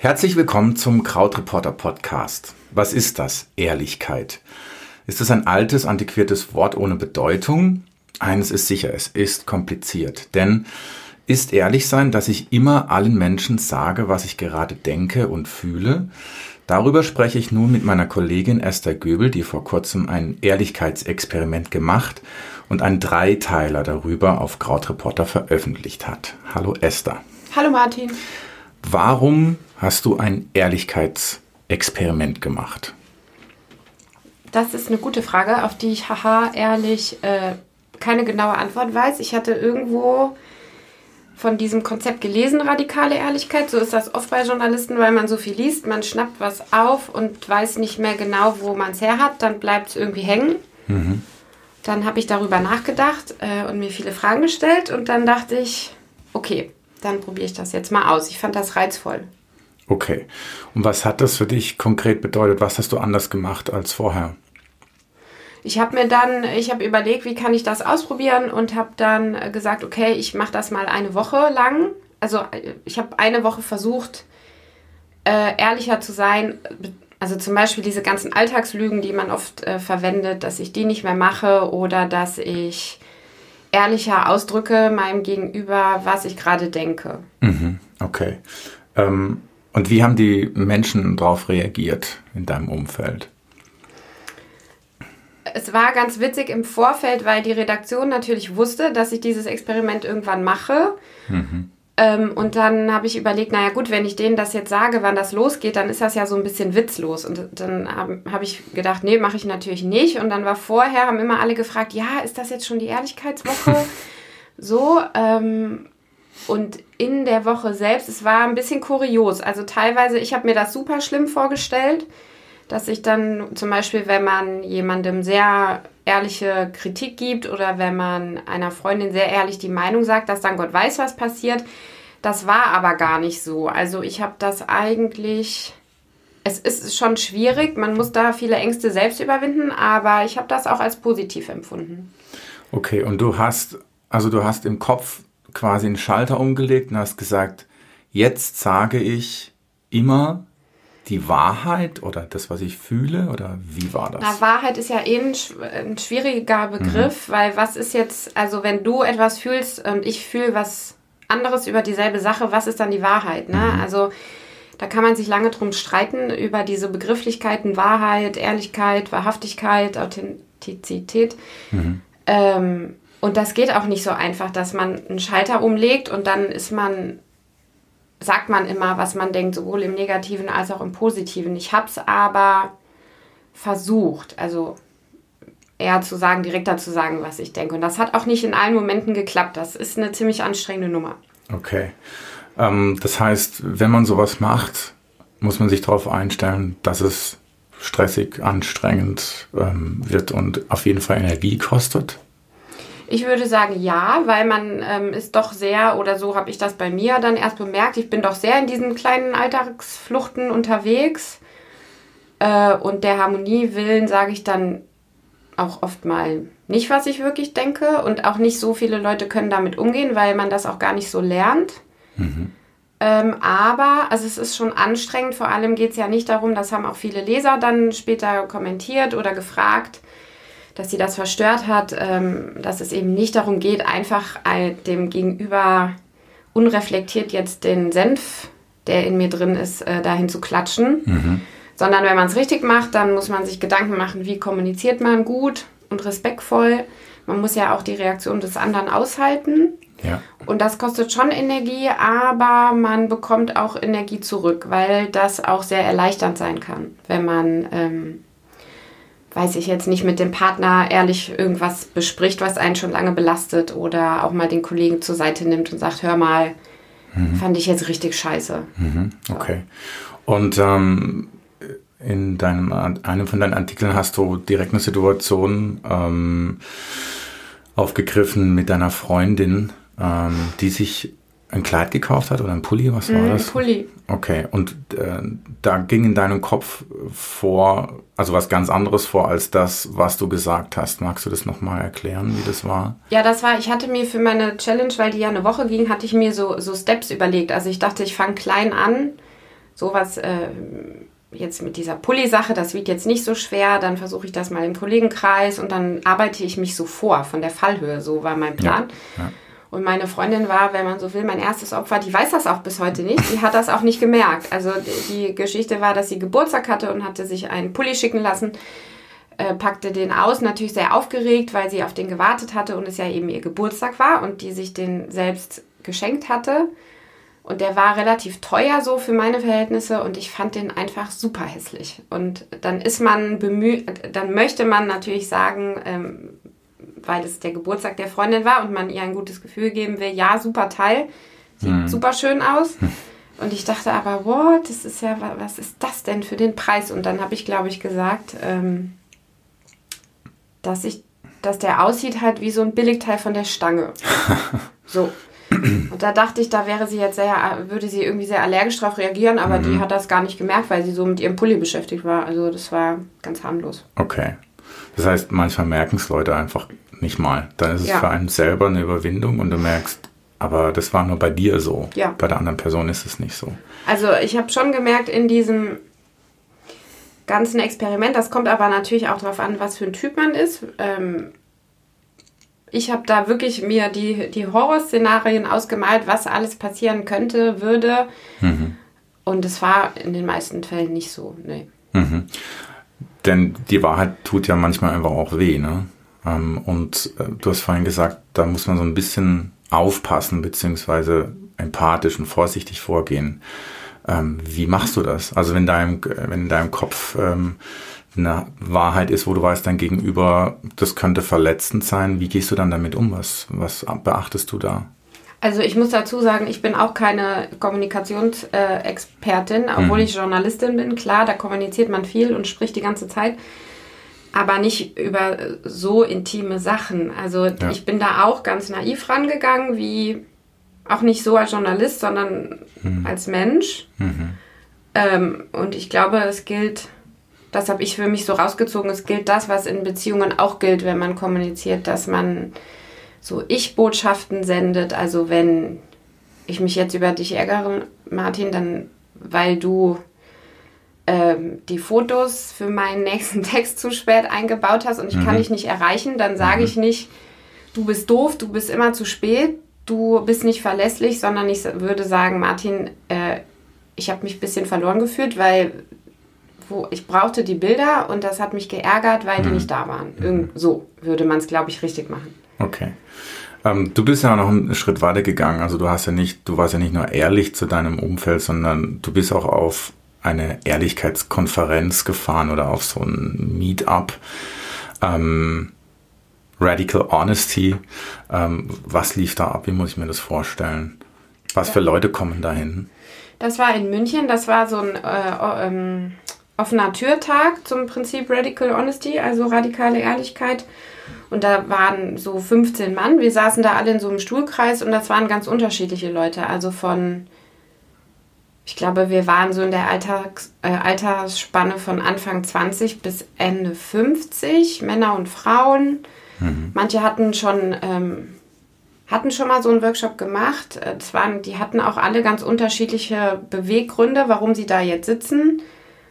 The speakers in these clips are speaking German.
Herzlich willkommen zum Krautreporter Podcast. Was ist das? Ehrlichkeit. Ist es ein altes, antiquiertes Wort ohne Bedeutung? Eines ist sicher, es ist kompliziert. Denn ist ehrlich sein, dass ich immer allen Menschen sage, was ich gerade denke und fühle? Darüber spreche ich nun mit meiner Kollegin Esther Göbel, die vor kurzem ein Ehrlichkeitsexperiment gemacht und einen Dreiteiler darüber auf Krautreporter veröffentlicht hat. Hallo Esther. Hallo Martin. Warum hast du ein Ehrlichkeitsexperiment gemacht? Das ist eine gute Frage, auf die ich haha ehrlich äh, keine genaue Antwort weiß. Ich hatte irgendwo von diesem Konzept gelesen, radikale Ehrlichkeit. So ist das oft bei Journalisten, weil man so viel liest, man schnappt was auf und weiß nicht mehr genau, wo man es her hat, dann bleibt es irgendwie hängen. Mhm. Dann habe ich darüber nachgedacht äh, und mir viele Fragen gestellt und dann dachte ich, okay, dann probiere ich das jetzt mal aus. Ich fand das reizvoll. Okay. Und was hat das für dich konkret bedeutet? Was hast du anders gemacht als vorher? Ich habe mir dann, ich habe überlegt, wie kann ich das ausprobieren und habe dann gesagt, okay, ich mache das mal eine Woche lang. Also ich habe eine Woche versucht, äh, ehrlicher zu sein. Also zum Beispiel diese ganzen Alltagslügen, die man oft äh, verwendet, dass ich die nicht mehr mache oder dass ich ehrlicher ausdrücke meinem Gegenüber, was ich gerade denke. Mhm, okay. Ähm, und wie haben die Menschen darauf reagiert in deinem Umfeld? Es war ganz witzig im Vorfeld, weil die Redaktion natürlich wusste, dass ich dieses Experiment irgendwann mache. Mhm. Ähm, und dann habe ich überlegt, naja gut, wenn ich denen das jetzt sage, wann das losgeht, dann ist das ja so ein bisschen witzlos. Und dann habe hab ich gedacht, nee, mache ich natürlich nicht. Und dann war vorher, haben immer alle gefragt, ja, ist das jetzt schon die Ehrlichkeitswoche? so, ähm, und in der Woche selbst, es war ein bisschen kurios. Also teilweise, ich habe mir das super schlimm vorgestellt, dass ich dann zum Beispiel, wenn man jemandem sehr ehrliche Kritik gibt oder wenn man einer Freundin sehr ehrlich die Meinung sagt, dass dann Gott weiß, was passiert. Das war aber gar nicht so. Also ich habe das eigentlich. Es ist schon schwierig, man muss da viele Ängste selbst überwinden, aber ich habe das auch als positiv empfunden. Okay, und du hast, also du hast im Kopf quasi einen Schalter umgelegt und hast gesagt, jetzt sage ich immer die Wahrheit oder das, was ich fühle? Oder wie war das? Na, Wahrheit ist ja eh ein, ein schwieriger Begriff, mhm. weil was ist jetzt, also wenn du etwas fühlst und ich fühle was anderes über dieselbe Sache, was ist dann die Wahrheit? Ne? Mhm. Also da kann man sich lange drum streiten über diese Begrifflichkeiten Wahrheit, Ehrlichkeit, Wahrhaftigkeit, Authentizität. Mhm. Ähm, und das geht auch nicht so einfach, dass man einen Schalter umlegt und dann ist man sagt man immer, was man denkt, sowohl im Negativen als auch im Positiven. Ich habe es aber versucht, also eher zu sagen, direkter zu sagen, was ich denke. Und das hat auch nicht in allen Momenten geklappt. Das ist eine ziemlich anstrengende Nummer. Okay. Ähm, das heißt, wenn man sowas macht, muss man sich darauf einstellen, dass es stressig, anstrengend ähm, wird und auf jeden Fall Energie kostet. Ich würde sagen ja, weil man ähm, ist doch sehr, oder so habe ich das bei mir dann erst bemerkt, ich bin doch sehr in diesen kleinen Alltagsfluchten unterwegs. Äh, und der Harmonie willen sage ich dann auch oft mal nicht, was ich wirklich denke. Und auch nicht so viele Leute können damit umgehen, weil man das auch gar nicht so lernt. Mhm. Ähm, aber, also es ist schon anstrengend, vor allem geht es ja nicht darum, das haben auch viele Leser dann später kommentiert oder gefragt, dass sie das verstört hat, ähm, dass es eben nicht darum geht, einfach dem Gegenüber unreflektiert jetzt den Senf, der in mir drin ist, äh, dahin zu klatschen. Mhm. Sondern wenn man es richtig macht, dann muss man sich Gedanken machen, wie kommuniziert man gut und respektvoll. Man muss ja auch die Reaktion des anderen aushalten. Ja. Und das kostet schon Energie, aber man bekommt auch Energie zurück, weil das auch sehr erleichternd sein kann, wenn man ähm, weiß ich jetzt nicht, mit dem Partner ehrlich irgendwas bespricht, was einen schon lange belastet oder auch mal den Kollegen zur Seite nimmt und sagt, hör mal, mhm. fand ich jetzt richtig scheiße. Mhm. Okay. Und ähm, in deinem, einem von deinen Artikeln hast du direkt eine Situation ähm, aufgegriffen mit deiner Freundin, ähm, die sich ein Kleid gekauft hat oder ein Pulli? Was war mm, das? Ein Pulli. Okay, und äh, da ging in deinem Kopf vor, also was ganz anderes vor als das, was du gesagt hast. Magst du das nochmal erklären, wie das war? Ja, das war, ich hatte mir für meine Challenge, weil die ja eine Woche ging, hatte ich mir so, so Steps überlegt. Also ich dachte, ich fange klein an, sowas äh, jetzt mit dieser Pulli-Sache, das wiegt jetzt nicht so schwer, dann versuche ich das mal im Kollegenkreis und dann arbeite ich mich so vor von der Fallhöhe. So war mein Plan. Ja, ja. Und meine Freundin war, wenn man so will, mein erstes Opfer. Die weiß das auch bis heute nicht. Die hat das auch nicht gemerkt. Also die Geschichte war, dass sie Geburtstag hatte und hatte sich einen Pulli schicken lassen, äh, packte den aus, natürlich sehr aufgeregt, weil sie auf den gewartet hatte und es ja eben ihr Geburtstag war und die sich den selbst geschenkt hatte. Und der war relativ teuer so für meine Verhältnisse und ich fand den einfach super hässlich. Und dann ist man bemüht, dann möchte man natürlich sagen, ähm, weil es der Geburtstag der Freundin war und man ihr ein gutes Gefühl geben will, ja, super Teil, sieht mhm. super schön aus. Und ich dachte aber, what, das ist ja, was ist das denn für den Preis? Und dann habe ich, glaube ich, gesagt, ähm, dass ich, dass der aussieht halt wie so ein Billigteil von der Stange. so. Und da dachte ich, da wäre sie jetzt sehr, würde sie irgendwie sehr allergisch darauf reagieren, aber mhm. die hat das gar nicht gemerkt, weil sie so mit ihrem Pulli beschäftigt war. Also das war ganz harmlos. Okay. Das heißt, manchmal merken es Leute einfach nicht mal. Dann ist es ja. für einen selber eine Überwindung und du merkst, aber das war nur bei dir so. Ja. Bei der anderen Person ist es nicht so. Also ich habe schon gemerkt in diesem ganzen Experiment, das kommt aber natürlich auch darauf an, was für ein Typ man ist. Ähm, ich habe da wirklich mir die, die Horrorszenarien ausgemalt, was alles passieren könnte, würde. Mhm. Und es war in den meisten Fällen nicht so. Nee. Mhm. Denn die Wahrheit tut ja manchmal einfach auch weh. Ne? Ähm, und äh, du hast vorhin gesagt, da muss man so ein bisschen aufpassen, beziehungsweise empathisch und vorsichtig vorgehen. Ähm, wie machst du das? Also wenn, deinem, wenn in deinem Kopf ähm, eine Wahrheit ist, wo du weißt, dein Gegenüber, das könnte verletzend sein. Wie gehst du dann damit um? Was, was beachtest du da? Also ich muss dazu sagen, ich bin auch keine Kommunikationsexpertin, obwohl mhm. ich Journalistin bin. Klar, da kommuniziert man viel und spricht die ganze Zeit, aber nicht über so intime Sachen. Also ja. ich bin da auch ganz naiv rangegangen, wie auch nicht so als Journalist, sondern mhm. als Mensch. Mhm. Ähm, und ich glaube, es gilt das habe ich für mich so rausgezogen. Es gilt das, was in Beziehungen auch gilt, wenn man kommuniziert, dass man so Ich-Botschaften sendet. Also wenn ich mich jetzt über dich ärgere, Martin, dann weil du ähm, die Fotos für meinen nächsten Text zu spät eingebaut hast und ich mhm. kann dich nicht erreichen, dann sage mhm. ich nicht, du bist doof, du bist immer zu spät, du bist nicht verlässlich, sondern ich würde sagen, Martin, äh, ich habe mich ein bisschen verloren gefühlt, weil wo ich brauchte die Bilder und das hat mich geärgert, weil die mhm. nicht da waren. Irgend so würde man es, glaube ich, richtig machen. Okay. Ähm, du bist ja noch einen Schritt weiter gegangen. Also du hast ja nicht, du warst ja nicht nur ehrlich zu deinem Umfeld, sondern du bist auch auf eine Ehrlichkeitskonferenz gefahren oder auf so ein Meetup. Ähm, Radical Honesty. Ähm, was lief da ab? Wie muss ich mir das vorstellen? Was ja. für Leute kommen dahin? Das war in München. Das war so ein äh, ähm, offener Türtag zum Prinzip Radical Honesty, also radikale Ehrlichkeit. Und da waren so 15 Mann. Wir saßen da alle in so einem Stuhlkreis und das waren ganz unterschiedliche Leute. Also von, ich glaube, wir waren so in der Alltags, äh, Altersspanne von Anfang 20 bis Ende 50, Männer und Frauen. Mhm. Manche hatten schon, ähm, hatten schon mal so einen Workshop gemacht. Das waren, die hatten auch alle ganz unterschiedliche Beweggründe, warum sie da jetzt sitzen.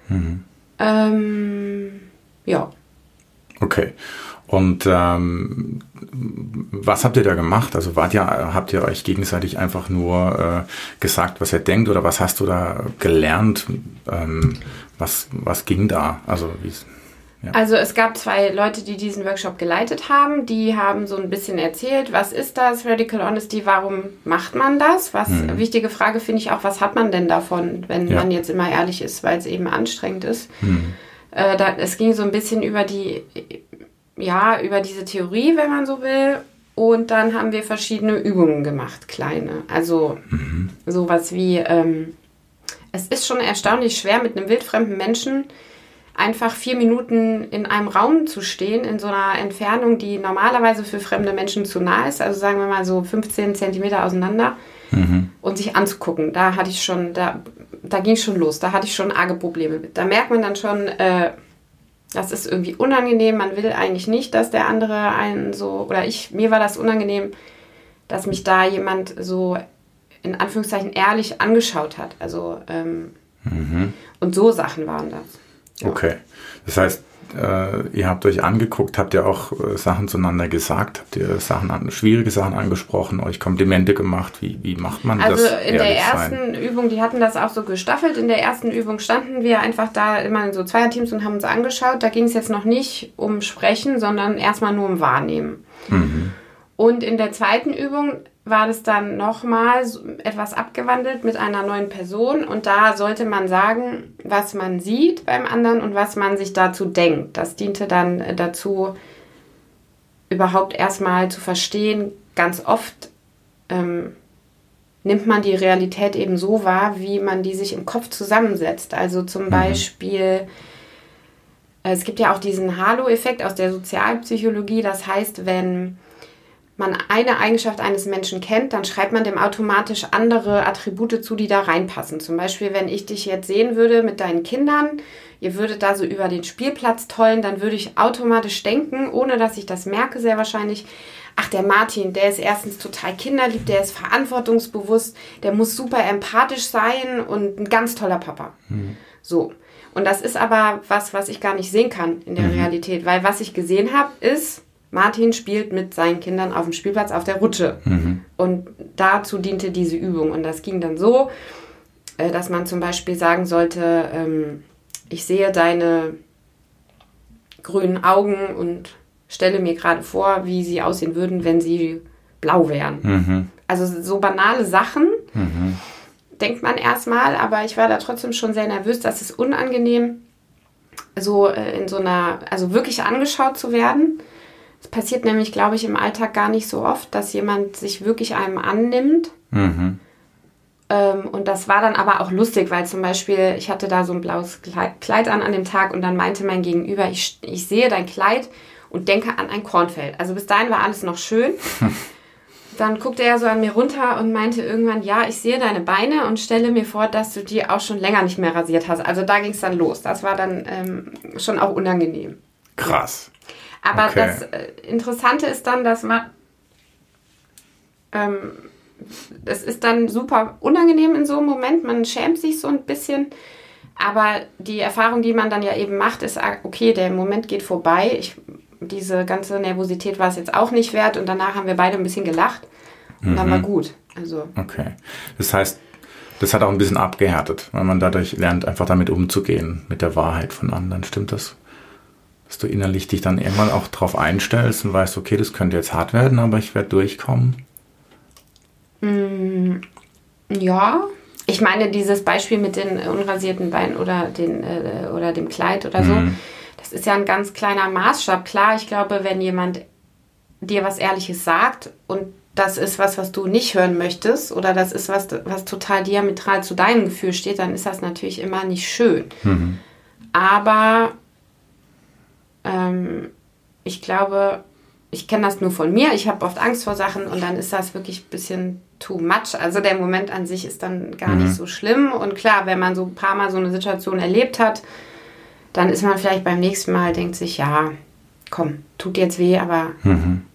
Mhm. Ähm, ja. Okay. Und ähm, was habt ihr da gemacht? Also wart ihr, habt ihr euch gegenseitig einfach nur äh, gesagt, was ihr denkt, oder was hast du da gelernt? Ähm, was, was ging da? Also wie ja. Also es gab zwei Leute, die diesen Workshop geleitet haben. Die haben so ein bisschen erzählt, was ist das Radical Honesty, warum macht man das? Was mhm. wichtige Frage finde ich auch, was hat man denn davon, wenn ja. man jetzt immer ehrlich ist, weil es eben anstrengend ist. Mhm. Äh, da, es ging so ein bisschen über die, ja, über diese Theorie, wenn man so will. Und dann haben wir verschiedene Übungen gemacht, kleine. Also mhm. sowas wie, ähm, es ist schon erstaunlich schwer mit einem wildfremden Menschen einfach vier Minuten in einem Raum zu stehen, in so einer Entfernung, die normalerweise für fremde Menschen zu nah ist, also sagen wir mal so 15 Zentimeter auseinander, mhm. und sich anzugucken. Da hatte ich schon, da, da ging es schon los, da hatte ich schon arge Probleme mit. Da merkt man dann schon, äh, das ist irgendwie unangenehm, man will eigentlich nicht, dass der andere einen so, oder ich, mir war das unangenehm, dass mich da jemand so in Anführungszeichen ehrlich angeschaut hat. Also ähm, Mhm. Und so Sachen waren das. Ja. Okay. Das heißt, äh, ihr habt euch angeguckt, habt ihr auch äh, Sachen zueinander gesagt, habt ihr Sachen an, schwierige Sachen angesprochen, euch Komplimente gemacht. Wie, wie macht man Also das? in der ersten sein? Übung, die hatten das auch so gestaffelt. In der ersten Übung standen wir einfach da immer in so Zweierteams und haben uns angeschaut. Da ging es jetzt noch nicht um Sprechen, sondern erstmal nur um Wahrnehmen. Mhm. Und in der zweiten Übung war das dann nochmal etwas abgewandelt mit einer neuen Person. Und da sollte man sagen, was man sieht beim anderen und was man sich dazu denkt. Das diente dann dazu, überhaupt erstmal zu verstehen, ganz oft ähm, nimmt man die Realität eben so wahr, wie man die sich im Kopf zusammensetzt. Also zum Beispiel, äh, es gibt ja auch diesen Halo-Effekt aus der Sozialpsychologie. Das heißt, wenn man eine Eigenschaft eines Menschen kennt, dann schreibt man dem automatisch andere Attribute zu, die da reinpassen. Zum Beispiel, wenn ich dich jetzt sehen würde mit deinen Kindern, ihr würdet da so über den Spielplatz tollen, dann würde ich automatisch denken, ohne dass ich das merke, sehr wahrscheinlich, ach, der Martin, der ist erstens total kinderlieb, der ist verantwortungsbewusst, der muss super empathisch sein und ein ganz toller Papa. So. Und das ist aber was, was ich gar nicht sehen kann in der Realität, weil was ich gesehen habe, ist, Martin spielt mit seinen Kindern auf dem Spielplatz auf der Rutsche. Und dazu diente diese Übung. Und das ging dann so, äh, dass man zum Beispiel sagen sollte, ähm, ich sehe deine grünen Augen und stelle mir gerade vor, wie sie aussehen würden, wenn sie blau wären. Mhm. Also so banale Sachen denkt man erstmal, aber ich war da trotzdem schon sehr nervös. Das ist unangenehm, so äh, in so einer, also wirklich angeschaut zu werden. Es passiert nämlich, glaube ich, im Alltag gar nicht so oft, dass jemand sich wirklich einem annimmt. Mhm. Ähm, und das war dann aber auch lustig, weil zum Beispiel ich hatte da so ein blaues Kleid, Kleid an an dem Tag und dann meinte mein Gegenüber, ich, ich sehe dein Kleid und denke an ein Kornfeld. Also bis dahin war alles noch schön. Dann guckte er so an mir runter und meinte irgendwann, ja, ich sehe deine Beine und stelle mir vor, dass du die auch schon länger nicht mehr rasiert hast. Also da ging es dann los. Das war dann ähm, schon auch unangenehm. Krass. Aber Okay. das äh, Interessante ist dann, dass man. Ähm, das ist dann super unangenehm in so einem Moment. Man schämt sich so ein bisschen. Aber die Erfahrung, die man dann ja eben macht, ist, ah, okay, der Moment geht vorbei. Ich, diese ganze Nervosität war es jetzt auch nicht wert. Und danach haben wir beide ein bisschen gelacht. Und dann war gut. Also, Okay. Das heißt, das hat auch ein bisschen abgehärtet, weil man dadurch lernt, einfach damit umzugehen, mit der Wahrheit von anderen. Stimmt das? Dass du innerlich dich dann irgendwann auch drauf einstellst und weißt, okay, das könnte jetzt hart werden, aber ich werde durchkommen. Ja, ich meine, dieses Beispiel mit den unrasierten Beinen oder, den, äh, oder dem Kleid oder so, das ist ja ein ganz kleiner Maßstab. Klar, ich glaube, wenn jemand dir was Ehrliches sagt und das ist was, was du nicht hören möchtest oder das ist was, was total diametral zu deinem Gefühl steht, dann ist das natürlich immer nicht schön. Aber ähm, ich glaube, ich kenne das nur von mir. Ich habe oft Angst vor Sachen und dann ist das wirklich ein bisschen too much. Also der Moment an sich ist dann gar nicht so schlimm. Und klar, wenn man so ein paar Mal so eine Situation erlebt hat, dann ist man vielleicht beim nächsten Mal, denkt sich, ja, komm, tut jetzt weh, aber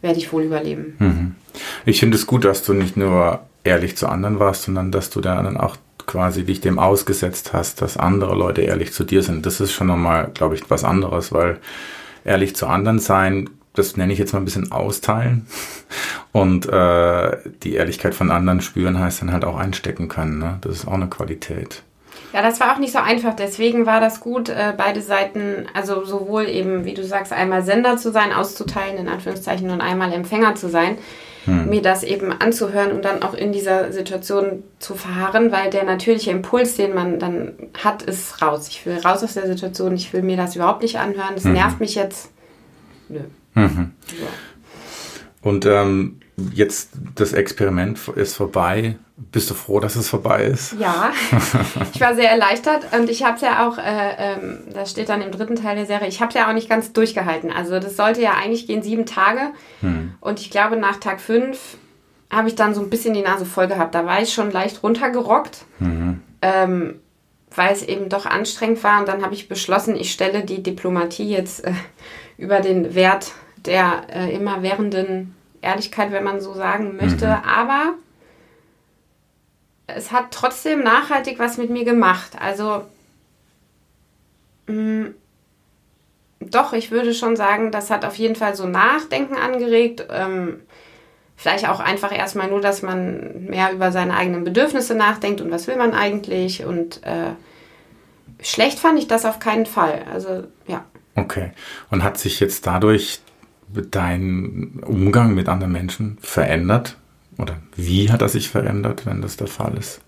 werde ich wohl überleben. Ich finde es gut, dass du nicht nur ehrlich zu anderen warst, sondern dass du dann auch quasi dich dem ausgesetzt hast, dass andere Leute ehrlich zu dir sind. Das ist schon nochmal, glaube ich, was anderes, weil ehrlich zu anderen sein, das nenne ich jetzt mal ein bisschen austeilen. Und äh, die Ehrlichkeit von anderen spüren heißt dann halt auch einstecken können. Ne? Das ist auch eine Qualität. Ja, das war auch nicht so einfach. Deswegen war das gut, äh, beide Seiten, also sowohl eben, wie du sagst, einmal Sender zu sein, auszuteilen, in Anführungszeichen, und einmal Empfänger zu sein, mir das eben anzuhören und dann auch in dieser Situation zu verharren, weil der natürliche Impuls, den man dann hat, ist raus. Ich will raus aus der Situation, ich will mir das überhaupt nicht anhören, das nervt mich jetzt. Nö. So. Und ähm, jetzt das Experiment ist vorbei. Bist du froh, dass es vorbei ist? Ja, ich war sehr erleichtert und ich habe es ja auch, äh, ähm, das steht dann im dritten Teil der Serie, ich habe es ja auch nicht ganz durchgehalten. Also das sollte ja eigentlich gehen sieben Tage und ich glaube nach Tag fünf habe ich dann so ein bisschen die Nase voll gehabt. Da war ich schon leicht runtergerockt, ähm, weil es eben doch anstrengend war und dann habe ich beschlossen, ich stelle die Diplomatie jetzt äh, über den Wert der äh, immerwährenden Ehrlichkeit, wenn man so sagen möchte. Aber es hat trotzdem nachhaltig was mit mir gemacht. Also mh, doch, ich würde schon sagen, das hat auf jeden Fall so Nachdenken angeregt. Ähm, vielleicht auch einfach erstmal nur, dass man mehr über seine eigenen Bedürfnisse nachdenkt und was will man eigentlich. Und äh, schlecht fand ich das auf keinen Fall. Also ja. Okay. Und hat sich jetzt dadurch dein Umgang mit anderen Menschen verändert? Oder wie hat er sich verändert, wenn das der Fall ist?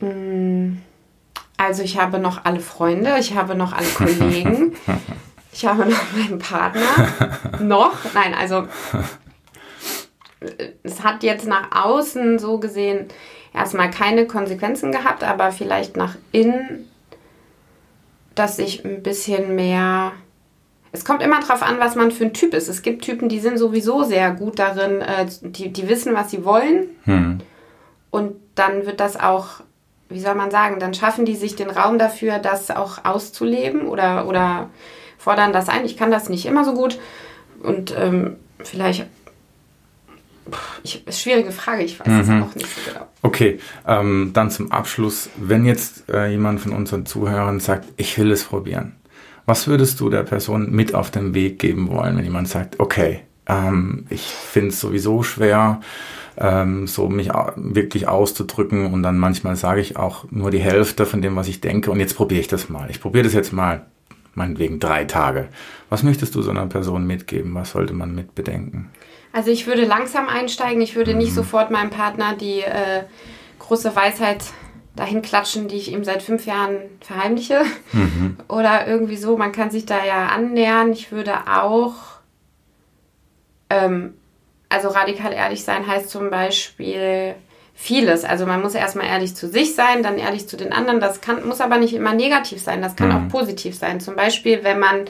Mm, also ich habe noch alle Freunde, ich habe noch alle Kollegen, ich habe noch meinen Partner. noch? Nein, also es hat jetzt nach außen so gesehen erstmal keine Konsequenzen gehabt, aber vielleicht nach innen, dass ich ein bisschen mehr es kommt immer darauf an, was man für ein Typ ist. Es gibt Typen, die sind sowieso sehr gut darin, äh, die, die wissen, was sie wollen. Hm. Und dann wird das auch, wie soll man sagen, dann schaffen die sich den Raum dafür, das auch auszuleben oder, oder fordern das ein. Ich kann das nicht immer so gut. Und ähm, vielleicht ich, ist schwierige Frage, ich weiß es mhm. auch nicht so genau. Okay, ähm, dann zum Abschluss. Wenn jetzt äh, jemand von unseren Zuhörern sagt, ich will es probieren, was würdest du der Person mit auf den Weg geben wollen, wenn jemand sagt, okay, ähm, ich finde es sowieso schwer, ähm, so mich wirklich auszudrücken und dann manchmal sage ich auch nur die Hälfte von dem, was ich denke und jetzt probiere ich das mal. Ich probiere das jetzt mal, meinetwegen drei Tage. Was möchtest du so einer Person mitgeben? Was sollte man mitbedenken? Also ich würde langsam einsteigen. Ich würde mhm. nicht sofort meinem Partner die äh, große Weisheit dahin klatschen, die ich ihm seit fünf Jahren verheimliche. Mhm. Oder irgendwie so, man kann sich da ja annähern. Ich würde auch, ähm, also radikal ehrlich sein heißt zum Beispiel vieles. Also man muss erstmal ehrlich zu sich sein, dann ehrlich zu den anderen. Das kann, muss aber nicht immer negativ sein, das kann mhm. auch positiv sein. Zum Beispiel, wenn man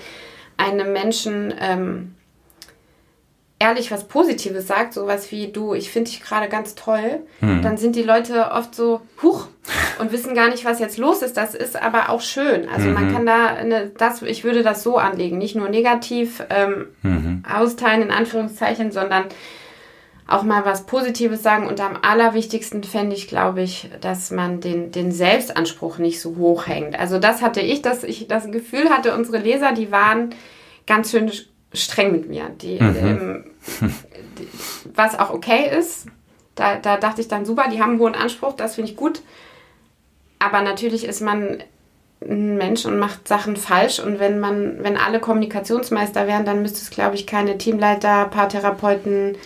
einem Menschen... Ähm, ehrlich was Positives sagt, sowas wie du, ich finde dich gerade ganz toll, hm. dann sind die Leute oft so, huch, und wissen gar nicht, was jetzt los ist. Das ist aber auch schön. Also mhm. man kann da, eine, das, ich würde das so anlegen, nicht nur negativ ähm, mhm. austeilen in Anführungszeichen, sondern auch mal was Positives sagen. Und am allerwichtigsten fände ich, glaube ich, dass man den, den Selbstanspruch nicht so hoch hängt. Also das hatte ich, dass ich das Gefühl hatte, unsere Leser, die waren ganz schön streng mit mir. Die, mhm. ähm, die, was auch okay ist. Da, da dachte ich dann, super, die haben einen hohen Anspruch, das finde ich gut. Aber natürlich ist man ein Mensch und macht Sachen falsch. Und wenn man, wenn alle Kommunikationsmeister wären, dann müsste es, glaube ich, keine Teamleiter, Paartherapeuten,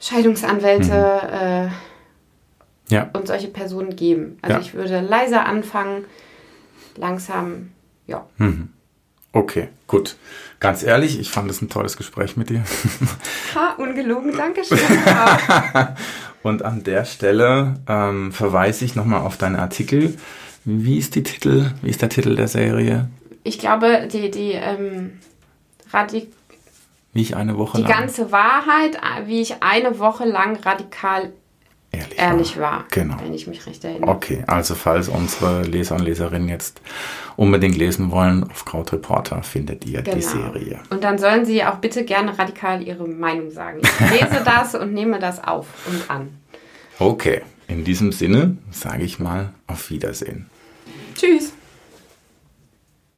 Scheidungsanwälte mhm. äh, ja. und solche Personen geben. Also ja. ich würde leiser anfangen, langsam, ja. Mhm. Okay, gut. Ganz ehrlich, ich fand es ein tolles Gespräch mit dir. Ha, ungelogen, danke schön. Und an der Stelle ähm, verweise ich nochmal auf deinen Artikel. Wie ist die Titel? Wie ist der Titel der Serie? Ich glaube, die, die ähm, Radik wie ich eine Woche die lang. Die ganze Wahrheit, wie ich eine Woche lang radikal ehrlich, ehrlich war. war. Genau. Wenn ich mich recht erinnere. Okay, also falls unsere Leser und Leserinnen jetzt unbedingt lesen wollen, auf Krautreporter findet ihr genau. die Serie. Und dann sollen sie auch bitte gerne radikal ihre Meinung sagen. Ich lese das und nehme das auf und an. Okay, in diesem Sinne sage ich mal auf Wiedersehen. Tschüss.